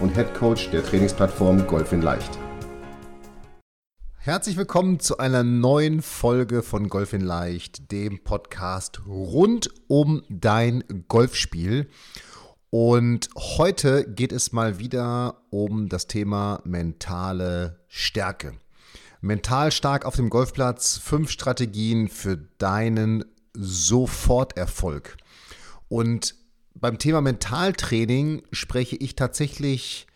und Head Coach der Trainingsplattform Golf in Leicht. Herzlich willkommen zu einer neuen Folge von Golf in Leicht, dem Podcast rund um dein Golfspiel. Und heute geht es mal wieder um das Thema mentale Stärke. Mental stark auf dem Golfplatz, fünf Strategien für deinen Soforterfolg. Und beim Thema Mentaltraining spreche ich tatsächlich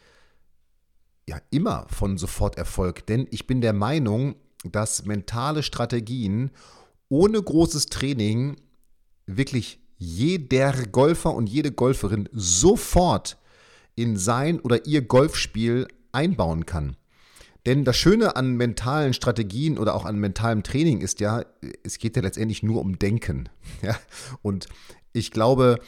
ja immer von Soforterfolg, denn ich bin der Meinung, dass mentale Strategien ohne großes Training wirklich jeder Golfer und jede Golferin sofort in sein oder ihr Golfspiel einbauen kann. Denn das Schöne an mentalen Strategien oder auch an mentalem Training ist ja, es geht ja letztendlich nur um Denken. Ja? Und ich glaube,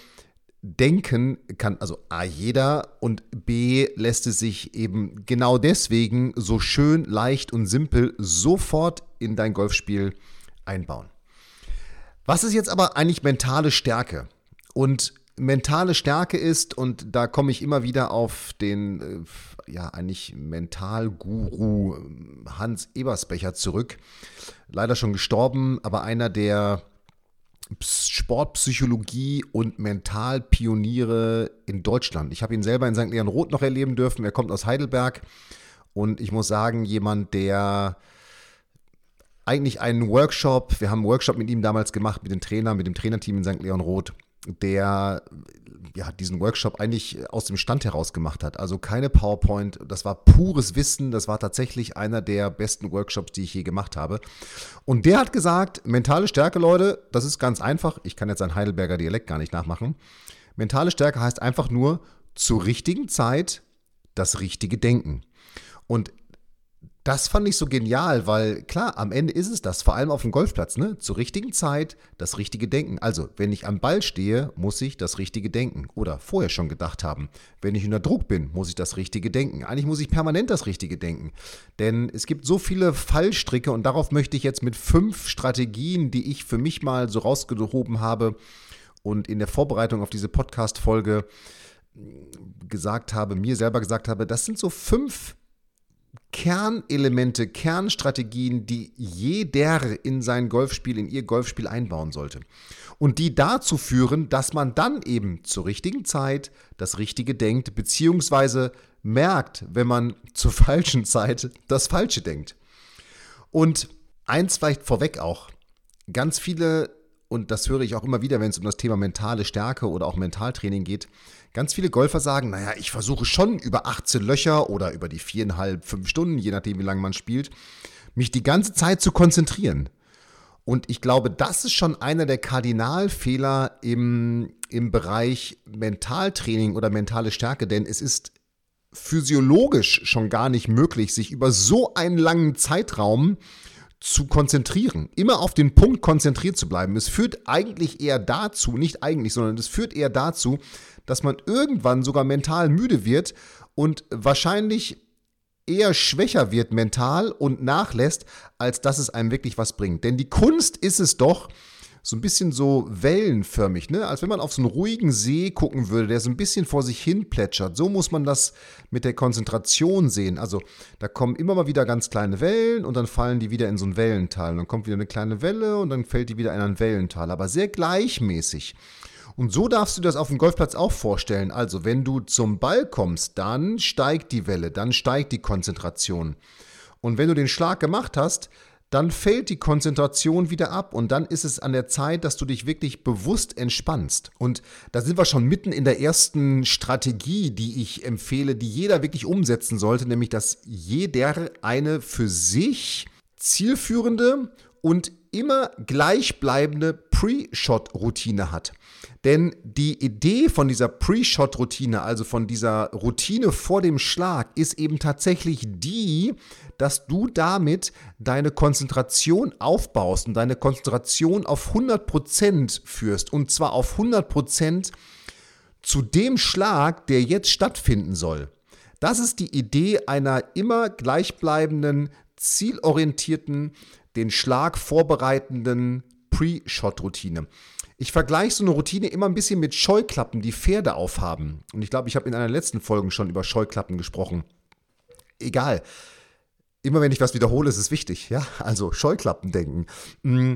Denken kann also A jeder und B lässt es sich eben genau deswegen so schön, leicht und simpel sofort in dein Golfspiel einbauen. Was ist jetzt aber eigentlich mentale Stärke? Und mentale Stärke ist, und da komme ich immer wieder auf den, äh, ja, eigentlich Mentalguru äh, Hans Ebersbecher zurück. Leider schon gestorben, aber einer der Sportpsychologie und Mentalpioniere in Deutschland. Ich habe ihn selber in St. Leon Roth noch erleben dürfen. Er kommt aus Heidelberg und ich muss sagen, jemand, der eigentlich einen Workshop, wir haben einen Workshop mit ihm damals gemacht, mit den Trainern, mit dem Trainerteam in St. Leon Roth, der ja, diesen Workshop eigentlich aus dem Stand heraus gemacht hat. Also keine PowerPoint, das war pures Wissen, das war tatsächlich einer der besten Workshops, die ich je gemacht habe. Und der hat gesagt, mentale Stärke, Leute, das ist ganz einfach. Ich kann jetzt ein Heidelberger Dialekt gar nicht nachmachen. Mentale Stärke heißt einfach nur zur richtigen Zeit das richtige Denken. Und das fand ich so genial, weil klar, am Ende ist es das, vor allem auf dem Golfplatz, ne? Zur richtigen Zeit das richtige Denken. Also, wenn ich am Ball stehe, muss ich das richtige denken oder vorher schon gedacht haben. Wenn ich unter Druck bin, muss ich das richtige denken. Eigentlich muss ich permanent das richtige denken. Denn es gibt so viele Fallstricke und darauf möchte ich jetzt mit fünf Strategien, die ich für mich mal so rausgehoben habe und in der Vorbereitung auf diese Podcast-Folge gesagt habe, mir selber gesagt habe, das sind so fünf Kernelemente, Kernstrategien, die jeder in sein Golfspiel, in ihr Golfspiel einbauen sollte. Und die dazu führen, dass man dann eben zur richtigen Zeit das Richtige denkt, beziehungsweise merkt, wenn man zur falschen Zeit das Falsche denkt. Und eins vielleicht vorweg auch, ganz viele, und das höre ich auch immer wieder, wenn es um das Thema mentale Stärke oder auch Mentaltraining geht, Ganz viele Golfer sagen, naja, ich versuche schon über 18 Löcher oder über die viereinhalb, fünf Stunden, je nachdem, wie lange man spielt, mich die ganze Zeit zu konzentrieren. Und ich glaube, das ist schon einer der Kardinalfehler im, im Bereich Mentaltraining oder mentale Stärke, denn es ist physiologisch schon gar nicht möglich, sich über so einen langen Zeitraum zu konzentrieren, immer auf den Punkt konzentriert zu bleiben. Es führt eigentlich eher dazu, nicht eigentlich, sondern es führt eher dazu, dass man irgendwann sogar mental müde wird und wahrscheinlich eher schwächer wird mental und nachlässt, als dass es einem wirklich was bringt. Denn die Kunst ist es doch, so ein bisschen so wellenförmig, ne? als wenn man auf so einen ruhigen See gucken würde, der so ein bisschen vor sich hin plätschert. So muss man das mit der Konzentration sehen. Also da kommen immer mal wieder ganz kleine Wellen und dann fallen die wieder in so ein Wellental. Und dann kommt wieder eine kleine Welle und dann fällt die wieder in ein Wellental, aber sehr gleichmäßig. Und so darfst du das auf dem Golfplatz auch vorstellen. Also, wenn du zum Ball kommst, dann steigt die Welle, dann steigt die Konzentration. Und wenn du den Schlag gemacht hast, dann fällt die Konzentration wieder ab und dann ist es an der Zeit, dass du dich wirklich bewusst entspannst. Und da sind wir schon mitten in der ersten Strategie, die ich empfehle, die jeder wirklich umsetzen sollte, nämlich dass jeder eine für sich zielführende und immer gleichbleibende Pre-Shot-Routine hat. Denn die Idee von dieser Pre-Shot-Routine, also von dieser Routine vor dem Schlag, ist eben tatsächlich die, dass du damit deine Konzentration aufbaust und deine Konzentration auf 100% führst. Und zwar auf 100% zu dem Schlag, der jetzt stattfinden soll. Das ist die Idee einer immer gleichbleibenden, zielorientierten, den Schlag vorbereitenden Pre-Shot-Routine. Ich vergleiche so eine Routine immer ein bisschen mit Scheuklappen, die Pferde aufhaben. Und ich glaube, ich habe in einer letzten Folge schon über Scheuklappen gesprochen. Egal. Immer wenn ich was wiederhole, ist es wichtig. Ja, also Scheuklappen denken. Mm.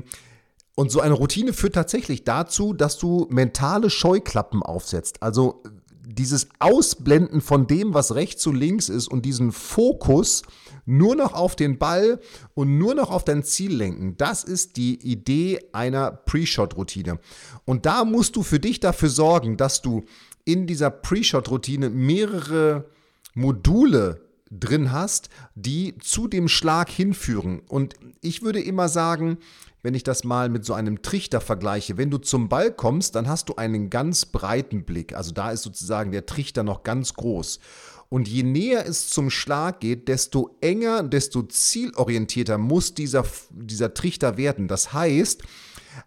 Und so eine Routine führt tatsächlich dazu, dass du mentale Scheuklappen aufsetzt. Also dieses Ausblenden von dem, was rechts und links ist und diesen Fokus nur noch auf den Ball und nur noch auf dein Ziel lenken. Das ist die Idee einer Pre-Shot-Routine. Und da musst du für dich dafür sorgen, dass du in dieser Pre-Shot-Routine mehrere Module drin hast, die zu dem Schlag hinführen. Und ich würde immer sagen, wenn ich das mal mit so einem Trichter vergleiche, wenn du zum Ball kommst, dann hast du einen ganz breiten Blick. Also da ist sozusagen der Trichter noch ganz groß. Und je näher es zum Schlag geht, desto enger, desto zielorientierter muss dieser, dieser Trichter werden. Das heißt,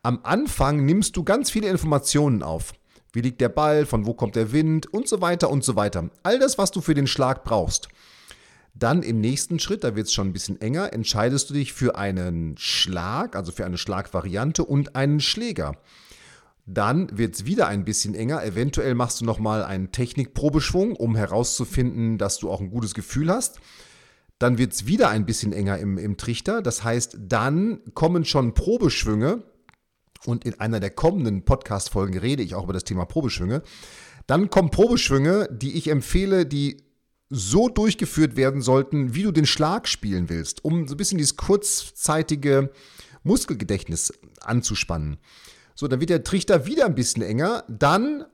am Anfang nimmst du ganz viele Informationen auf. Wie liegt der Ball, von wo kommt der Wind und so weiter und so weiter. All das, was du für den Schlag brauchst. Dann im nächsten Schritt, da wird es schon ein bisschen enger, entscheidest du dich für einen Schlag, also für eine Schlagvariante und einen Schläger. Dann wird es wieder ein bisschen enger. Eventuell machst du nochmal einen Technikprobeschwung, um herauszufinden, dass du auch ein gutes Gefühl hast. Dann wird es wieder ein bisschen enger im, im Trichter. Das heißt, dann kommen schon Probeschwünge. Und in einer der kommenden Podcast-Folgen rede ich auch über das Thema Probeschwünge. Dann kommen Probeschwünge, die ich empfehle, die so durchgeführt werden sollten, wie du den Schlag spielen willst, um so ein bisschen dieses kurzzeitige Muskelgedächtnis anzuspannen. So, dann wird der Trichter wieder ein bisschen enger. Dann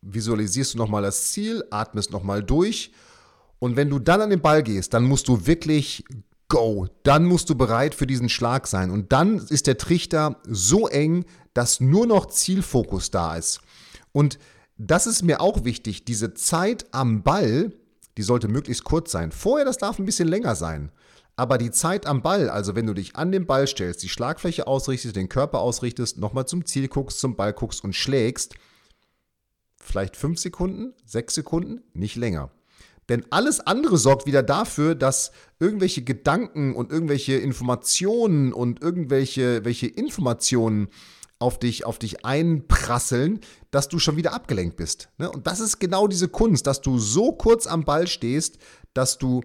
visualisierst du nochmal das Ziel, atmest nochmal durch. Und wenn du dann an den Ball gehst, dann musst du wirklich go. Dann musst du bereit für diesen Schlag sein. Und dann ist der Trichter so eng, dass nur noch Zielfokus da ist. Und das ist mir auch wichtig. Diese Zeit am Ball, die sollte möglichst kurz sein. Vorher, das darf ein bisschen länger sein. Aber die Zeit am Ball, also wenn du dich an den Ball stellst, die Schlagfläche ausrichtest, den Körper ausrichtest, nochmal zum Ziel guckst, zum Ball guckst und schlägst, vielleicht fünf Sekunden, sechs Sekunden, nicht länger. Denn alles andere sorgt wieder dafür, dass irgendwelche Gedanken und irgendwelche Informationen und irgendwelche welche Informationen auf dich, auf dich einprasseln, dass du schon wieder abgelenkt bist. Ne? Und das ist genau diese Kunst, dass du so kurz am Ball stehst, dass du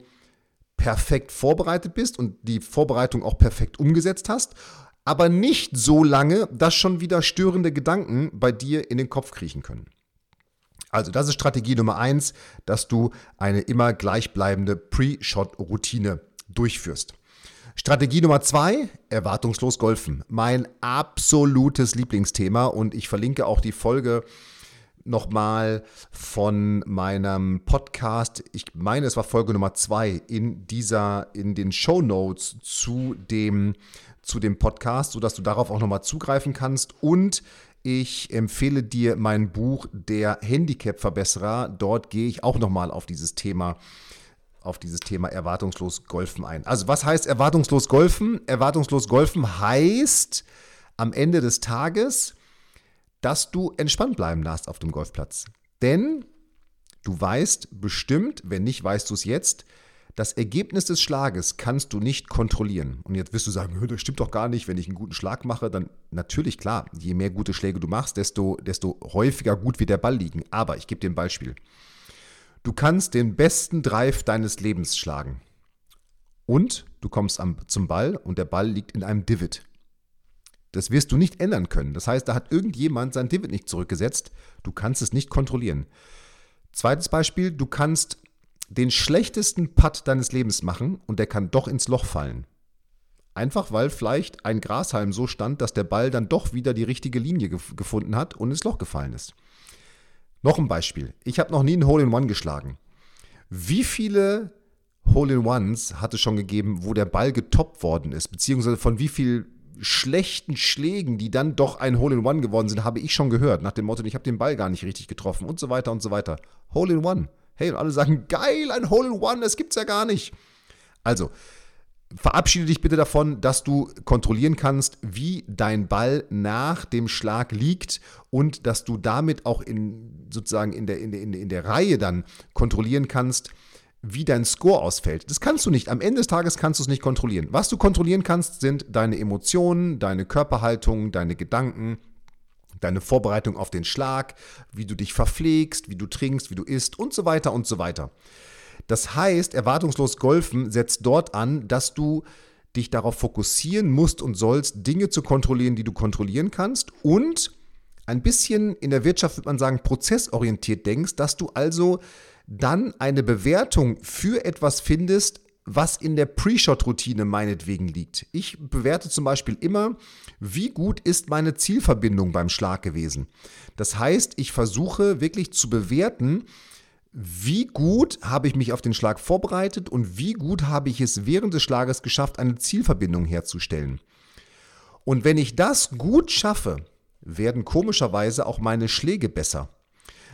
perfekt vorbereitet bist und die Vorbereitung auch perfekt umgesetzt hast, aber nicht so lange, dass schon wieder störende Gedanken bei dir in den Kopf kriechen können. Also das ist Strategie Nummer eins, dass du eine immer gleichbleibende Pre-Shot-Routine durchführst. Strategie Nummer zwei, erwartungslos golfen. Mein absolutes Lieblingsthema und ich verlinke auch die Folge nochmal von meinem Podcast, ich meine, es war Folge Nummer zwei, in dieser, in den Show Notes zu dem, zu dem Podcast, sodass du darauf auch nochmal zugreifen kannst. Und ich empfehle dir mein Buch Der Handicap-Verbesserer. Dort gehe ich auch nochmal auf dieses Thema auf dieses Thema erwartungslos Golfen ein. Also was heißt erwartungslos Golfen? Erwartungslos Golfen heißt am Ende des Tages, dass du entspannt bleiben darfst auf dem Golfplatz. Denn du weißt bestimmt, wenn nicht, weißt du es jetzt, das Ergebnis des Schlages kannst du nicht kontrollieren. Und jetzt wirst du sagen, das stimmt doch gar nicht, wenn ich einen guten Schlag mache, dann natürlich klar, je mehr gute Schläge du machst, desto, desto häufiger gut wird der Ball liegen. Aber ich gebe dir ein Beispiel. Du kannst den besten Drive deines Lebens schlagen. Und du kommst am, zum Ball und der Ball liegt in einem Divot. Das wirst du nicht ändern können. Das heißt, da hat irgendjemand sein Divid nicht zurückgesetzt. Du kannst es nicht kontrollieren. Zweites Beispiel, du kannst den schlechtesten Putt deines Lebens machen und der kann doch ins Loch fallen. Einfach weil vielleicht ein Grashalm so stand, dass der Ball dann doch wieder die richtige Linie gef gefunden hat und ins Loch gefallen ist. Noch ein Beispiel. Ich habe noch nie ein Hole-in-One geschlagen. Wie viele Hole-in-Ones hat es schon gegeben, wo der Ball getoppt worden ist? Beziehungsweise von wie viel schlechten Schlägen, die dann doch ein Hole-in-One geworden sind, habe ich schon gehört. Nach dem Motto, ich habe den Ball gar nicht richtig getroffen und so weiter und so weiter. Hole-in-One. Hey, und alle sagen, geil, ein Hole-in-One, das gibt's ja gar nicht. Also, verabschiede dich bitte davon, dass du kontrollieren kannst, wie dein Ball nach dem Schlag liegt und dass du damit auch in sozusagen in der, in der, in der Reihe dann kontrollieren kannst, wie dein Score ausfällt. Das kannst du nicht. Am Ende des Tages kannst du es nicht kontrollieren. Was du kontrollieren kannst, sind deine Emotionen, deine Körperhaltung, deine Gedanken, deine Vorbereitung auf den Schlag, wie du dich verpflegst, wie du trinkst, wie du isst und so weiter und so weiter. Das heißt, erwartungslos Golfen setzt dort an, dass du dich darauf fokussieren musst und sollst, Dinge zu kontrollieren, die du kontrollieren kannst und ein bisschen in der Wirtschaft würde man sagen, prozessorientiert denkst, dass du also dann eine Bewertung für etwas findest, was in der Pre-Shot-Routine meinetwegen liegt. Ich bewerte zum Beispiel immer, wie gut ist meine Zielverbindung beim Schlag gewesen. Das heißt, ich versuche wirklich zu bewerten, wie gut habe ich mich auf den Schlag vorbereitet und wie gut habe ich es während des Schlages geschafft, eine Zielverbindung herzustellen. Und wenn ich das gut schaffe, werden komischerweise auch meine Schläge besser.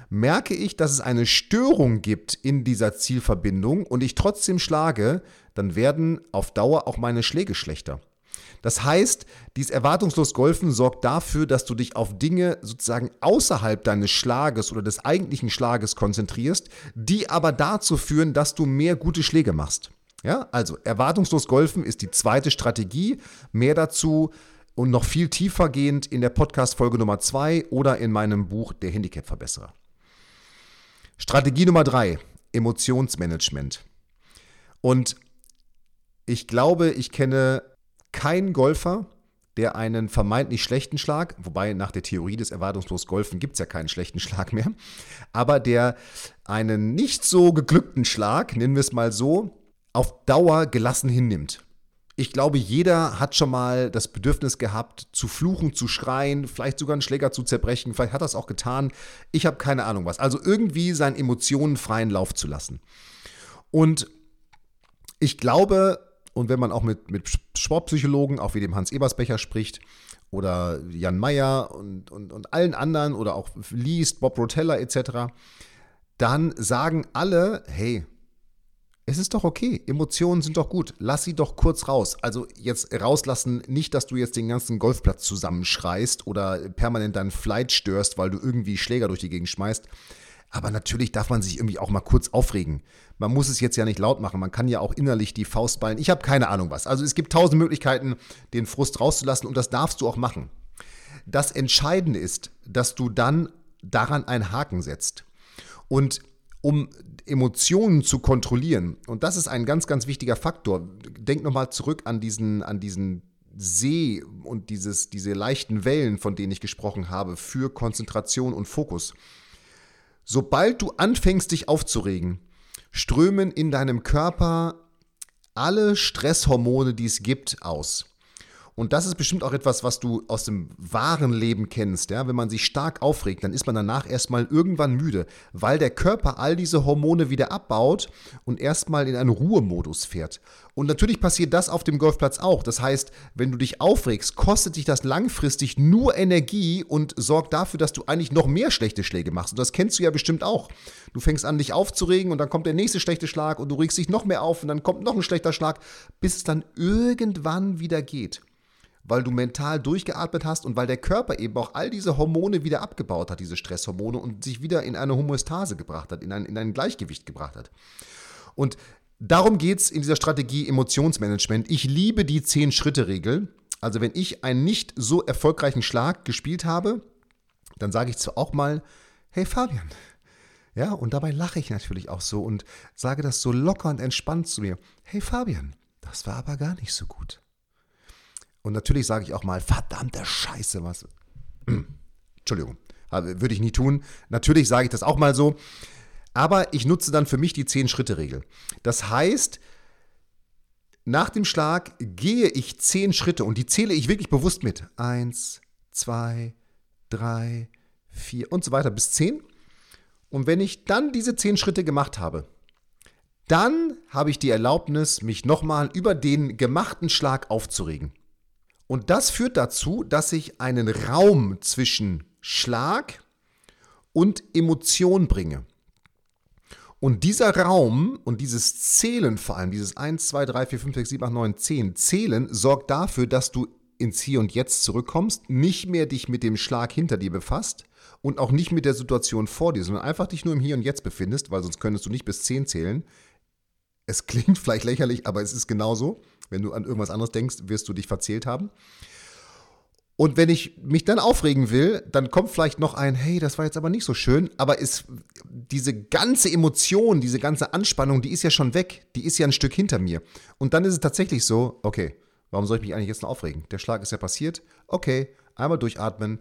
Merke ich, dass es eine Störung gibt in dieser Zielverbindung und ich trotzdem schlage, dann werden auf Dauer auch meine Schläge schlechter. Das heißt, dieses erwartungslos Golfen sorgt dafür, dass du dich auf Dinge sozusagen außerhalb deines Schlages oder des eigentlichen Schlages konzentrierst, die aber dazu führen, dass du mehr gute Schläge machst. Ja, also erwartungslos Golfen ist die zweite Strategie. Mehr dazu und noch viel tiefer gehend in der Podcast-Folge Nummer 2 oder in meinem Buch Der Handicap-Verbesserer. Strategie Nummer 3, Emotionsmanagement. Und ich glaube, ich kenne kein Golfer, der einen vermeintlich schlechten Schlag, wobei nach der Theorie des erwartungslos Golfen gibt es ja keinen schlechten Schlag mehr, aber der einen nicht so geglückten Schlag, nennen wir es mal so, auf Dauer gelassen hinnimmt. Ich glaube, jeder hat schon mal das Bedürfnis gehabt, zu fluchen, zu schreien, vielleicht sogar einen Schläger zu zerbrechen. Vielleicht hat er es auch getan. Ich habe keine Ahnung was. Also irgendwie seinen Emotionen freien Lauf zu lassen. Und ich glaube, und wenn man auch mit, mit Sportpsychologen, auch wie dem Hans Ebersbecher spricht, oder Jan Meyer und, und, und allen anderen oder auch liest, Bob Rotella etc., dann sagen alle, hey, es ist doch okay, Emotionen sind doch gut, lass sie doch kurz raus. Also jetzt rauslassen, nicht, dass du jetzt den ganzen Golfplatz zusammenschreist oder permanent deinen Flight störst, weil du irgendwie Schläger durch die Gegend schmeißt. Aber natürlich darf man sich irgendwie auch mal kurz aufregen. Man muss es jetzt ja nicht laut machen. Man kann ja auch innerlich die Faust ballen. Ich habe keine Ahnung was. Also es gibt tausend Möglichkeiten, den Frust rauszulassen und das darfst du auch machen. Das Entscheidende ist, dass du dann daran einen Haken setzt. Und um Emotionen zu kontrollieren, und das ist ein ganz, ganz wichtiger Faktor. Denk nochmal zurück an diesen, an diesen See und dieses, diese leichten Wellen, von denen ich gesprochen habe, für Konzentration und Fokus. Sobald du anfängst, dich aufzuregen, strömen in deinem Körper alle Stresshormone, die es gibt, aus. Und das ist bestimmt auch etwas, was du aus dem wahren Leben kennst. Ja? Wenn man sich stark aufregt, dann ist man danach erstmal irgendwann müde, weil der Körper all diese Hormone wieder abbaut und erstmal in einen Ruhemodus fährt. Und natürlich passiert das auf dem Golfplatz auch. Das heißt, wenn du dich aufregst, kostet dich das langfristig nur Energie und sorgt dafür, dass du eigentlich noch mehr schlechte Schläge machst. Und das kennst du ja bestimmt auch. Du fängst an, dich aufzuregen und dann kommt der nächste schlechte Schlag und du regst dich noch mehr auf und dann kommt noch ein schlechter Schlag, bis es dann irgendwann wieder geht weil du mental durchgeatmet hast und weil der Körper eben auch all diese Hormone wieder abgebaut hat, diese Stresshormone, und sich wieder in eine Homöostase gebracht hat, in ein, in ein Gleichgewicht gebracht hat. Und darum geht es in dieser Strategie Emotionsmanagement. Ich liebe die Zehn-Schritte-Regel. Also wenn ich einen nicht so erfolgreichen Schlag gespielt habe, dann sage ich zwar auch mal, hey Fabian, ja, und dabei lache ich natürlich auch so und sage das so locker und entspannt zu mir. Hey Fabian, das war aber gar nicht so gut. Und natürlich sage ich auch mal, verdammte Scheiße, was. Entschuldigung, würde ich nie tun. Natürlich sage ich das auch mal so. Aber ich nutze dann für mich die 10-Schritte-Regel. Das heißt, nach dem Schlag gehe ich 10 Schritte und die zähle ich wirklich bewusst mit. Eins, zwei, drei, vier und so weiter bis 10. Und wenn ich dann diese 10 Schritte gemacht habe, dann habe ich die Erlaubnis, mich nochmal über den gemachten Schlag aufzuregen. Und das führt dazu, dass ich einen Raum zwischen Schlag und Emotion bringe. Und dieser Raum und dieses Zählen vor allem, dieses 1, 2, 3, 4, 5, 6, 7, 8, 9, 10, Zählen sorgt dafür, dass du ins Hier und Jetzt zurückkommst, nicht mehr dich mit dem Schlag hinter dir befasst und auch nicht mit der Situation vor dir, sondern einfach dich nur im Hier und Jetzt befindest, weil sonst könntest du nicht bis 10 zählen. Es klingt vielleicht lächerlich, aber es ist genauso. Wenn du an irgendwas anderes denkst, wirst du dich verzählt haben. Und wenn ich mich dann aufregen will, dann kommt vielleicht noch ein, hey, das war jetzt aber nicht so schön, aber ist diese ganze Emotion, diese ganze Anspannung, die ist ja schon weg, die ist ja ein Stück hinter mir. Und dann ist es tatsächlich so, okay, warum soll ich mich eigentlich jetzt noch aufregen? Der Schlag ist ja passiert, okay, einmal durchatmen,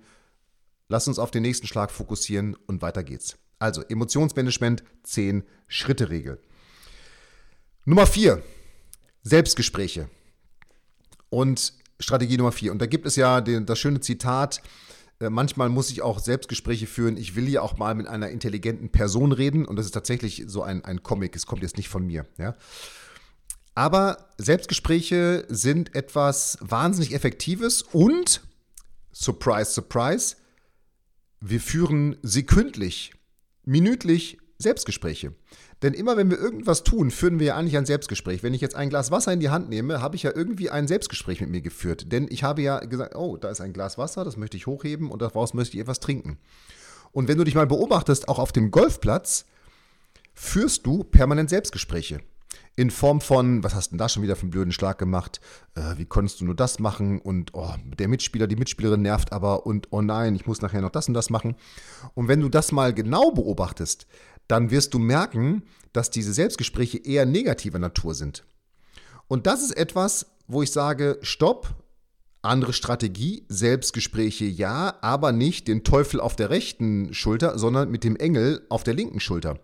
lass uns auf den nächsten Schlag fokussieren und weiter geht's. Also Emotionsmanagement, 10 Schritte Regel. Nummer 4, Selbstgespräche. Und Strategie Nummer vier. Und da gibt es ja den, das schöne Zitat, äh, manchmal muss ich auch Selbstgespräche führen. Ich will ja auch mal mit einer intelligenten Person reden. Und das ist tatsächlich so ein, ein Comic. Es kommt jetzt nicht von mir. Ja? Aber Selbstgespräche sind etwas wahnsinnig Effektives und, surprise, surprise, wir führen sekündlich, minütlich Selbstgespräche. Denn immer wenn wir irgendwas tun, führen wir ja eigentlich ein Selbstgespräch. Wenn ich jetzt ein Glas Wasser in die Hand nehme, habe ich ja irgendwie ein Selbstgespräch mit mir geführt. Denn ich habe ja gesagt, oh, da ist ein Glas Wasser, das möchte ich hochheben und daraus möchte ich etwas trinken. Und wenn du dich mal beobachtest, auch auf dem Golfplatz, führst du permanent Selbstgespräche. In Form von, was hast du denn da schon wieder für einen blöden Schlag gemacht? Äh, wie konntest du nur das machen? Und oh, der Mitspieler, die Mitspielerin nervt aber und oh nein, ich muss nachher noch das und das machen. Und wenn du das mal genau beobachtest, dann wirst du merken, dass diese Selbstgespräche eher negativer Natur sind. Und das ist etwas, wo ich sage, stopp, andere Strategie, Selbstgespräche ja, aber nicht den Teufel auf der rechten Schulter, sondern mit dem Engel auf der linken Schulter.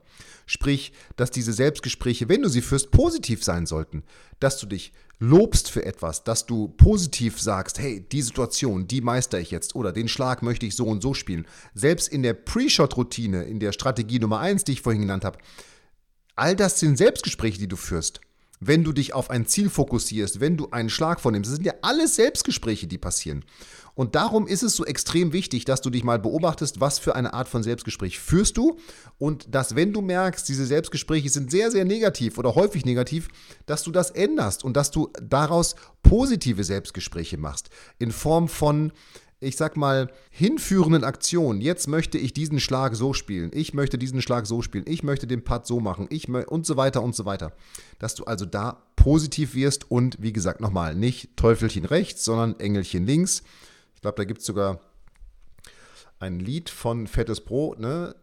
Sprich, dass diese Selbstgespräche, wenn du sie führst, positiv sein sollten. Dass du dich lobst für etwas, dass du positiv sagst, hey, die Situation, die meister ich jetzt oder den Schlag möchte ich so und so spielen. Selbst in der Pre-Shot-Routine, in der Strategie Nummer 1, die ich vorhin genannt habe, all das sind Selbstgespräche, die du führst wenn du dich auf ein Ziel fokussierst, wenn du einen Schlag vornimmst. Das sind ja alles Selbstgespräche, die passieren. Und darum ist es so extrem wichtig, dass du dich mal beobachtest, was für eine Art von Selbstgespräch führst du und dass, wenn du merkst, diese Selbstgespräche sind sehr, sehr negativ oder häufig negativ, dass du das änderst und dass du daraus positive Selbstgespräche machst. In Form von ich sag mal, hinführenden Aktionen. Jetzt möchte ich diesen Schlag so spielen. Ich möchte diesen Schlag so spielen. Ich möchte den Putt so machen. Ich und so weiter und so weiter. Dass du also da positiv wirst und wie gesagt, nochmal, nicht Teufelchen rechts, sondern Engelchen links. Ich glaube, da gibt es sogar ein Lied von Fettes Brot, ne?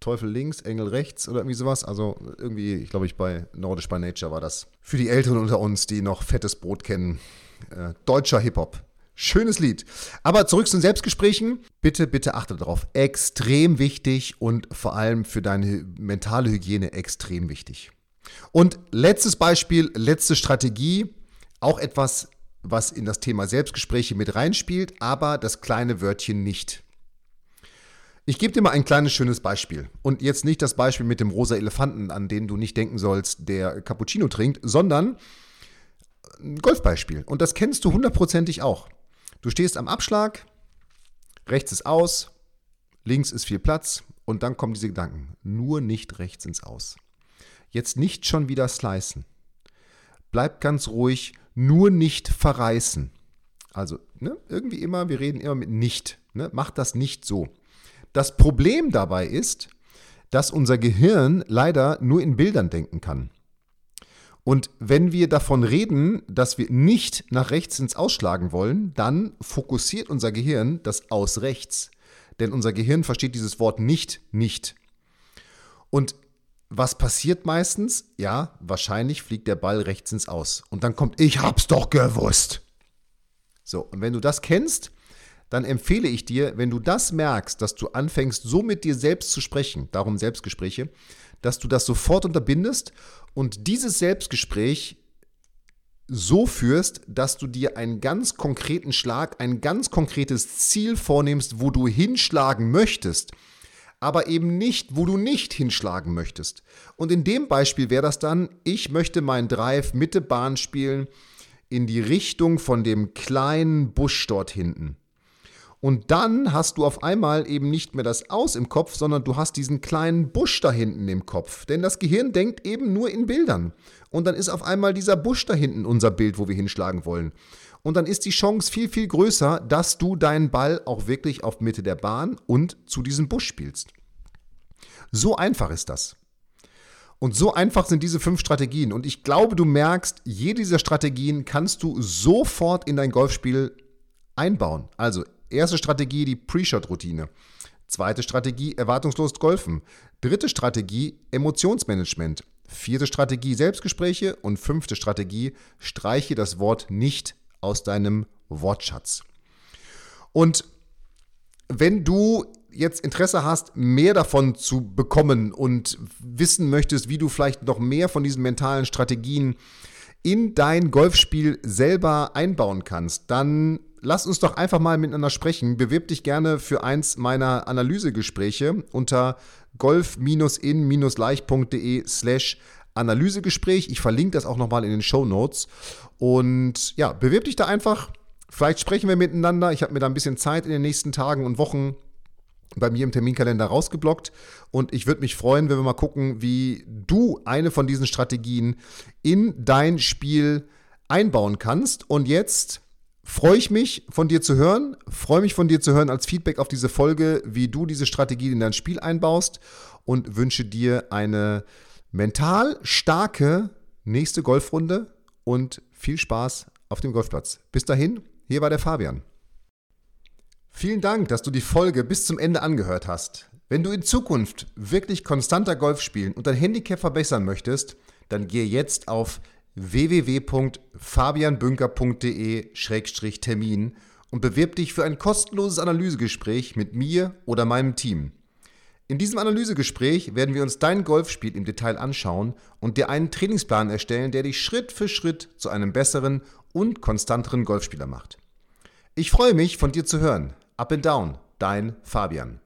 Teufel links, Engel rechts oder irgendwie sowas. Also irgendwie, ich glaube, ich bei Nordisch by Nature war das. Für die Älteren unter uns, die noch Fettes Brot kennen. Äh, deutscher Hip-Hop. Schönes Lied. Aber zurück zu den Selbstgesprächen. Bitte, bitte achte darauf. Extrem wichtig und vor allem für deine mentale Hygiene extrem wichtig. Und letztes Beispiel, letzte Strategie. Auch etwas, was in das Thema Selbstgespräche mit reinspielt, aber das kleine Wörtchen nicht. Ich gebe dir mal ein kleines schönes Beispiel. Und jetzt nicht das Beispiel mit dem rosa Elefanten, an den du nicht denken sollst, der Cappuccino trinkt, sondern ein Golfbeispiel. Und das kennst du hundertprozentig auch. Du stehst am Abschlag, rechts ist aus, links ist viel Platz und dann kommen diese Gedanken. Nur nicht rechts ins Aus. Jetzt nicht schon wieder slicen. Bleib ganz ruhig, nur nicht verreißen. Also ne, irgendwie immer, wir reden immer mit nicht. Ne? Mach das nicht so. Das Problem dabei ist, dass unser Gehirn leider nur in Bildern denken kann. Und wenn wir davon reden, dass wir nicht nach rechts ins Ausschlagen wollen, dann fokussiert unser Gehirn das aus rechts. Denn unser Gehirn versteht dieses Wort nicht nicht. Und was passiert meistens? Ja, wahrscheinlich fliegt der Ball rechts ins Aus. Und dann kommt, ich hab's doch gewusst. So, und wenn du das kennst, dann empfehle ich dir, wenn du das merkst, dass du anfängst, so mit dir selbst zu sprechen, darum Selbstgespräche, dass du das sofort unterbindest und dieses Selbstgespräch so führst, dass du dir einen ganz konkreten Schlag, ein ganz konkretes Ziel vornimmst, wo du hinschlagen möchtest, aber eben nicht, wo du nicht hinschlagen möchtest. Und in dem Beispiel wäre das dann, ich möchte meinen Drive Mitte Bahn spielen, in die Richtung von dem kleinen Busch dort hinten. Und dann hast du auf einmal eben nicht mehr das Aus im Kopf, sondern du hast diesen kleinen Busch da hinten im Kopf. Denn das Gehirn denkt eben nur in Bildern. Und dann ist auf einmal dieser Busch da hinten unser Bild, wo wir hinschlagen wollen. Und dann ist die Chance viel, viel größer, dass du deinen Ball auch wirklich auf Mitte der Bahn und zu diesem Busch spielst. So einfach ist das. Und so einfach sind diese fünf Strategien. Und ich glaube, du merkst, jede dieser Strategien kannst du sofort in dein Golfspiel einbauen. Also, erste Strategie, die Pre-Shot-Routine. Zweite Strategie, erwartungslos golfen. Dritte Strategie, Emotionsmanagement. Vierte Strategie, Selbstgespräche. Und fünfte Strategie, streiche das Wort nicht aus deinem Wortschatz. Und wenn du jetzt Interesse hast, mehr davon zu bekommen und wissen möchtest, wie du vielleicht noch mehr von diesen mentalen Strategien in dein Golfspiel selber einbauen kannst, dann lass uns doch einfach mal miteinander sprechen. Bewirb dich gerne für eins meiner Analysegespräche unter golf-in-leicht.de slash Analysegespräch. Ich verlinke das auch nochmal in den Show Notes. Und ja, bewirb dich da einfach. Vielleicht sprechen wir miteinander. Ich habe mir da ein bisschen Zeit in den nächsten Tagen und Wochen bei mir im Terminkalender rausgeblockt. Und ich würde mich freuen, wenn wir mal gucken, wie du eine von diesen Strategien in dein Spiel einbauen kannst. Und jetzt freue ich mich von dir zu hören, freue mich von dir zu hören als Feedback auf diese Folge, wie du diese Strategie in dein Spiel einbaust und wünsche dir eine mental starke nächste Golfrunde und viel Spaß auf dem Golfplatz. Bis dahin, hier war der Fabian. Vielen Dank, dass du die Folge bis zum Ende angehört hast. Wenn du in Zukunft wirklich konstanter Golf spielen und dein Handicap verbessern möchtest, dann gehe jetzt auf www.fabianbünker.de-termin und bewirb dich für ein kostenloses Analysegespräch mit mir oder meinem Team. In diesem Analysegespräch werden wir uns dein Golfspiel im Detail anschauen und dir einen Trainingsplan erstellen, der dich Schritt für Schritt zu einem besseren und konstanteren Golfspieler macht. Ich freue mich, von dir zu hören. Up and Down, dein Fabian.